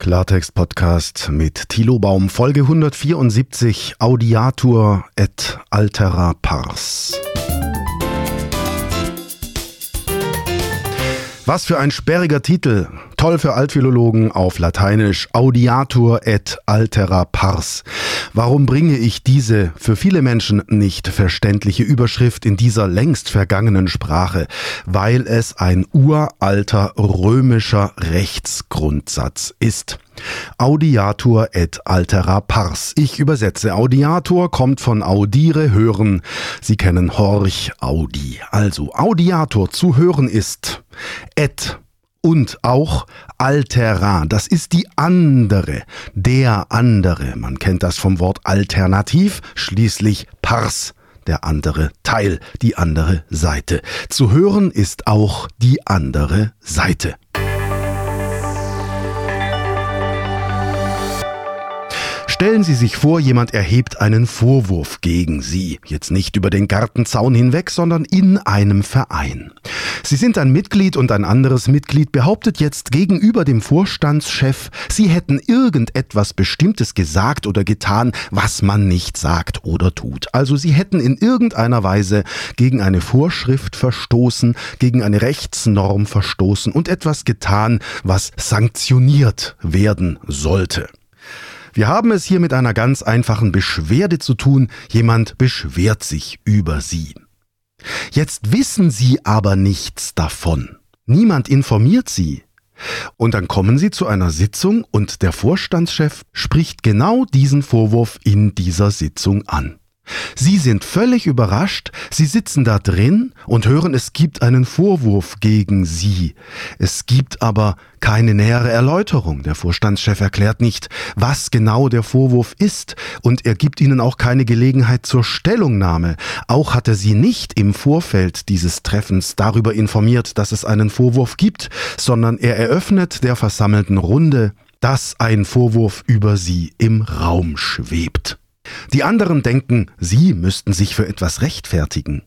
Klartext-Podcast mit Thilo Baum, Folge 174, Audiatur et altera pars. Was für ein sperriger Titel. Toll für Altphilologen auf Lateinisch Audiatur et altera pars. Warum bringe ich diese für viele Menschen nicht verständliche Überschrift in dieser längst vergangenen Sprache? Weil es ein uralter römischer Rechtsgrundsatz ist. Audiatur et altera pars. Ich übersetze. Audiator kommt von audire, hören. Sie kennen Horch, Audi. Also Audiator zu hören ist et und auch altera. Das ist die andere, der andere. Man kennt das vom Wort alternativ, schließlich pars der andere Teil, die andere Seite. Zu hören ist auch die andere Seite. Stellen Sie sich vor, jemand erhebt einen Vorwurf gegen Sie. Jetzt nicht über den Gartenzaun hinweg, sondern in einem Verein. Sie sind ein Mitglied und ein anderes Mitglied behauptet jetzt gegenüber dem Vorstandschef, Sie hätten irgendetwas Bestimmtes gesagt oder getan, was man nicht sagt oder tut. Also Sie hätten in irgendeiner Weise gegen eine Vorschrift verstoßen, gegen eine Rechtsnorm verstoßen und etwas getan, was sanktioniert werden sollte. Wir haben es hier mit einer ganz einfachen Beschwerde zu tun. Jemand beschwert sich über Sie. Jetzt wissen Sie aber nichts davon. Niemand informiert Sie. Und dann kommen Sie zu einer Sitzung und der Vorstandschef spricht genau diesen Vorwurf in dieser Sitzung an. Sie sind völlig überrascht, Sie sitzen da drin und hören, es gibt einen Vorwurf gegen Sie. Es gibt aber keine nähere Erläuterung. Der Vorstandschef erklärt nicht, was genau der Vorwurf ist und er gibt Ihnen auch keine Gelegenheit zur Stellungnahme. Auch hat er Sie nicht im Vorfeld dieses Treffens darüber informiert, dass es einen Vorwurf gibt, sondern er eröffnet der versammelten Runde, dass ein Vorwurf über Sie im Raum schwebt. Die anderen denken, sie müssten sich für etwas rechtfertigen.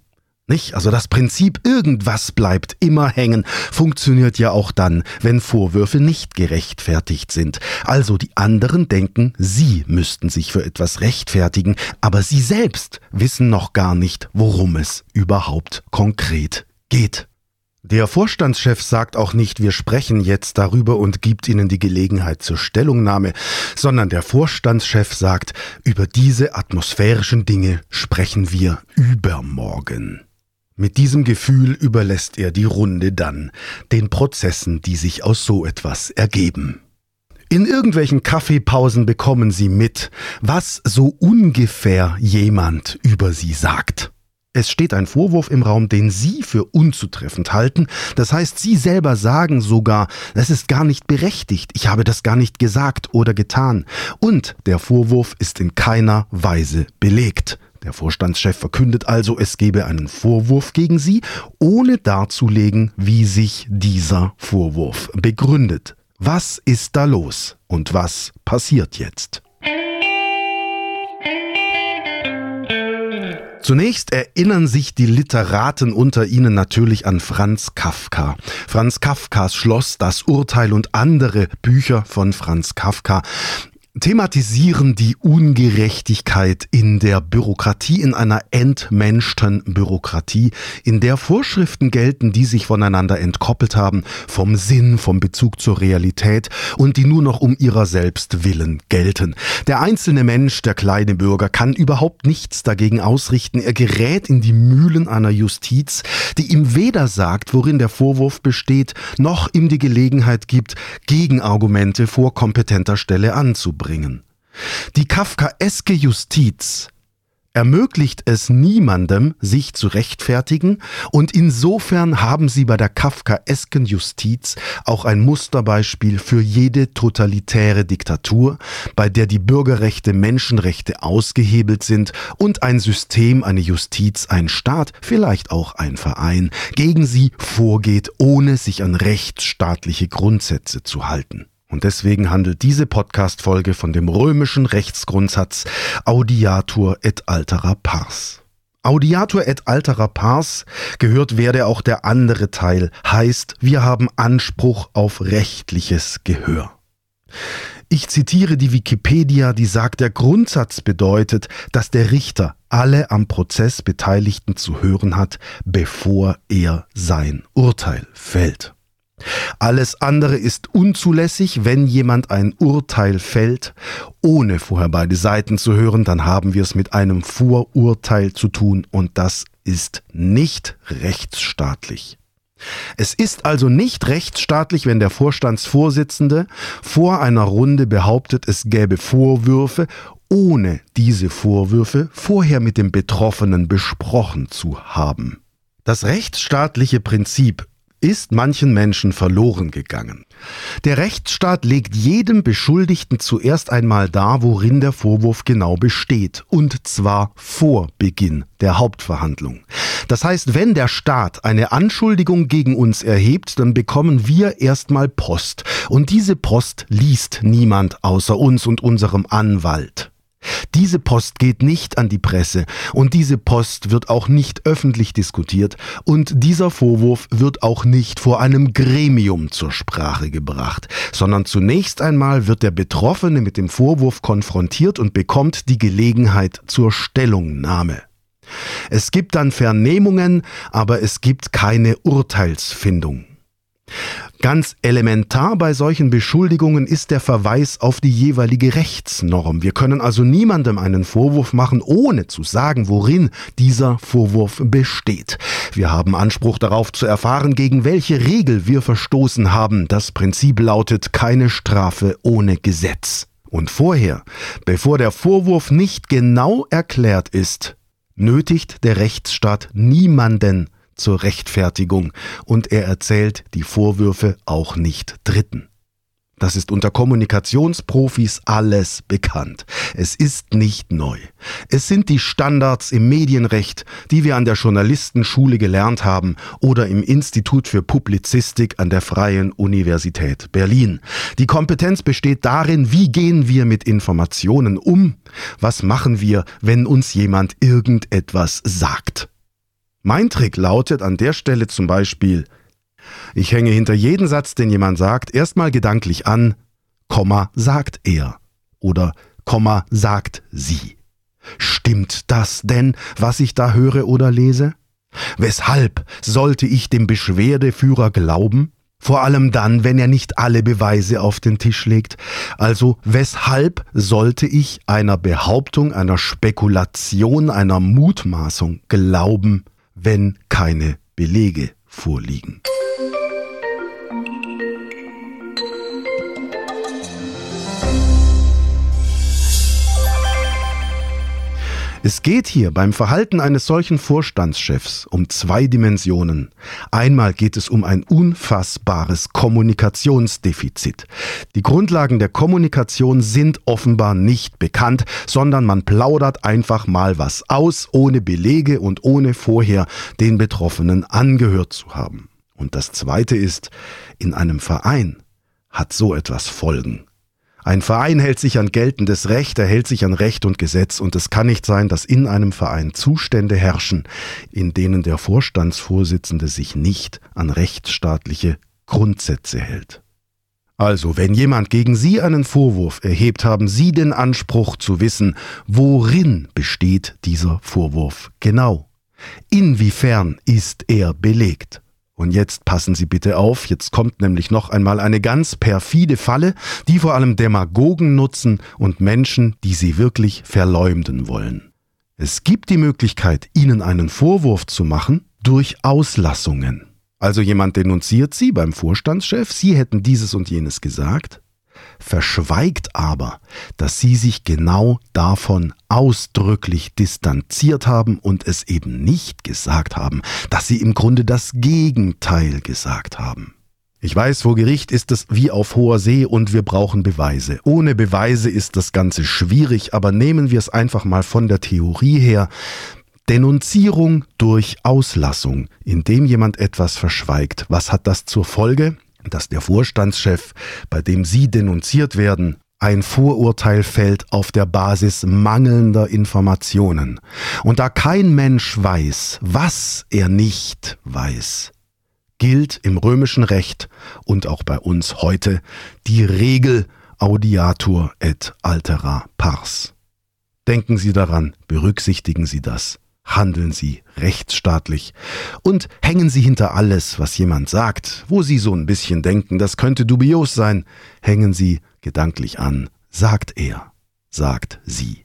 Nicht? Also das Prinzip irgendwas bleibt immer hängen funktioniert ja auch dann, wenn Vorwürfe nicht gerechtfertigt sind. Also die anderen denken, sie müssten sich für etwas rechtfertigen, aber sie selbst wissen noch gar nicht, worum es überhaupt konkret geht. Der Vorstandschef sagt auch nicht, wir sprechen jetzt darüber und gibt Ihnen die Gelegenheit zur Stellungnahme, sondern der Vorstandschef sagt, über diese atmosphärischen Dinge sprechen wir übermorgen. Mit diesem Gefühl überlässt er die Runde dann den Prozessen, die sich aus so etwas ergeben. In irgendwelchen Kaffeepausen bekommen Sie mit, was so ungefähr jemand über Sie sagt. Es steht ein Vorwurf im Raum, den Sie für unzutreffend halten. Das heißt, Sie selber sagen sogar, das ist gar nicht berechtigt, ich habe das gar nicht gesagt oder getan. Und der Vorwurf ist in keiner Weise belegt. Der Vorstandschef verkündet also, es gebe einen Vorwurf gegen Sie, ohne darzulegen, wie sich dieser Vorwurf begründet. Was ist da los und was passiert jetzt? Zunächst erinnern sich die Literaten unter ihnen natürlich an Franz Kafka. Franz Kafkas Schloss, das Urteil und andere Bücher von Franz Kafka thematisieren die Ungerechtigkeit in der Bürokratie, in einer entmenschten Bürokratie, in der Vorschriften gelten, die sich voneinander entkoppelt haben, vom Sinn, vom Bezug zur Realität und die nur noch um ihrer selbst willen gelten. Der einzelne Mensch, der kleine Bürger, kann überhaupt nichts dagegen ausrichten. Er gerät in die Mühlen einer Justiz, die ihm weder sagt, worin der Vorwurf besteht, noch ihm die Gelegenheit gibt, Gegenargumente vor kompetenter Stelle anzubringen bringen. Die kafkaeske Justiz ermöglicht es niemandem, sich zu rechtfertigen, und insofern haben sie bei der kafkaesken Justiz auch ein Musterbeispiel für jede totalitäre Diktatur, bei der die Bürgerrechte, Menschenrechte ausgehebelt sind und ein System, eine Justiz, ein Staat, vielleicht auch ein Verein, gegen sie vorgeht, ohne sich an rechtsstaatliche Grundsätze zu halten. Und deswegen handelt diese Podcast-Folge von dem römischen Rechtsgrundsatz Audiatur et altera pars. Audiatur et altera pars gehört werde auch der andere Teil, heißt, wir haben Anspruch auf rechtliches Gehör. Ich zitiere die Wikipedia, die sagt, der Grundsatz bedeutet, dass der Richter alle am Prozess Beteiligten zu hören hat, bevor er sein Urteil fällt. Alles andere ist unzulässig, wenn jemand ein Urteil fällt, ohne vorher beide Seiten zu hören, dann haben wir es mit einem Vorurteil zu tun und das ist nicht rechtsstaatlich. Es ist also nicht rechtsstaatlich, wenn der Vorstandsvorsitzende vor einer Runde behauptet, es gäbe Vorwürfe, ohne diese Vorwürfe vorher mit dem Betroffenen besprochen zu haben. Das rechtsstaatliche Prinzip ist manchen Menschen verloren gegangen. Der Rechtsstaat legt jedem Beschuldigten zuerst einmal dar, worin der Vorwurf genau besteht, und zwar vor Beginn der Hauptverhandlung. Das heißt, wenn der Staat eine Anschuldigung gegen uns erhebt, dann bekommen wir erstmal Post, und diese Post liest niemand außer uns und unserem Anwalt. Diese Post geht nicht an die Presse und diese Post wird auch nicht öffentlich diskutiert und dieser Vorwurf wird auch nicht vor einem Gremium zur Sprache gebracht, sondern zunächst einmal wird der Betroffene mit dem Vorwurf konfrontiert und bekommt die Gelegenheit zur Stellungnahme. Es gibt dann Vernehmungen, aber es gibt keine Urteilsfindung. Ganz elementar bei solchen Beschuldigungen ist der Verweis auf die jeweilige Rechtsnorm. Wir können also niemandem einen Vorwurf machen, ohne zu sagen, worin dieser Vorwurf besteht. Wir haben Anspruch darauf zu erfahren, gegen welche Regel wir verstoßen haben. Das Prinzip lautet keine Strafe ohne Gesetz. Und vorher, bevor der Vorwurf nicht genau erklärt ist, nötigt der Rechtsstaat niemanden zur Rechtfertigung und er erzählt die Vorwürfe auch nicht Dritten. Das ist unter Kommunikationsprofis alles bekannt. Es ist nicht neu. Es sind die Standards im Medienrecht, die wir an der Journalistenschule gelernt haben oder im Institut für Publizistik an der Freien Universität Berlin. Die Kompetenz besteht darin, wie gehen wir mit Informationen um? Was machen wir, wenn uns jemand irgendetwas sagt? Mein Trick lautet an der Stelle zum Beispiel, ich hänge hinter jeden Satz, den jemand sagt, erstmal gedanklich an, Komma sagt er oder Komma sagt sie. Stimmt das denn, was ich da höre oder lese? Weshalb sollte ich dem Beschwerdeführer glauben? Vor allem dann, wenn er nicht alle Beweise auf den Tisch legt. Also weshalb sollte ich einer Behauptung, einer Spekulation, einer Mutmaßung glauben? Wenn keine Belege vorliegen. Es geht hier beim Verhalten eines solchen Vorstandschefs um zwei Dimensionen. Einmal geht es um ein unfassbares Kommunikationsdefizit. Die Grundlagen der Kommunikation sind offenbar nicht bekannt, sondern man plaudert einfach mal was aus, ohne Belege und ohne vorher den Betroffenen angehört zu haben. Und das Zweite ist, in einem Verein hat so etwas Folgen. Ein Verein hält sich an geltendes Recht, er hält sich an Recht und Gesetz und es kann nicht sein, dass in einem Verein Zustände herrschen, in denen der Vorstandsvorsitzende sich nicht an rechtsstaatliche Grundsätze hält. Also, wenn jemand gegen Sie einen Vorwurf erhebt, haben Sie den Anspruch zu wissen, worin besteht dieser Vorwurf genau. Inwiefern ist er belegt? Und jetzt passen Sie bitte auf, jetzt kommt nämlich noch einmal eine ganz perfide Falle, die vor allem Demagogen nutzen und Menschen, die sie wirklich verleumden wollen. Es gibt die Möglichkeit, Ihnen einen Vorwurf zu machen durch Auslassungen. Also jemand denunziert Sie beim Vorstandschef, Sie hätten dieses und jenes gesagt, verschweigt aber, dass sie sich genau davon ausdrücklich distanziert haben und es eben nicht gesagt haben, dass sie im Grunde das Gegenteil gesagt haben. Ich weiß, vor Gericht ist es wie auf hoher See und wir brauchen Beweise. Ohne Beweise ist das Ganze schwierig, aber nehmen wir es einfach mal von der Theorie her. Denunzierung durch Auslassung, indem jemand etwas verschweigt. Was hat das zur Folge? Dass der Vorstandschef, bei dem Sie denunziert werden, ein Vorurteil fällt auf der Basis mangelnder Informationen. Und da kein Mensch weiß, was er nicht weiß, gilt im römischen Recht und auch bei uns heute die Regel audiatur et altera pars. Denken Sie daran, berücksichtigen Sie das, handeln Sie rechtsstaatlich und hängen Sie hinter alles, was jemand sagt, wo Sie so ein bisschen denken, das könnte dubios sein, hängen Sie gedanklich an, sagt er, sagt sie.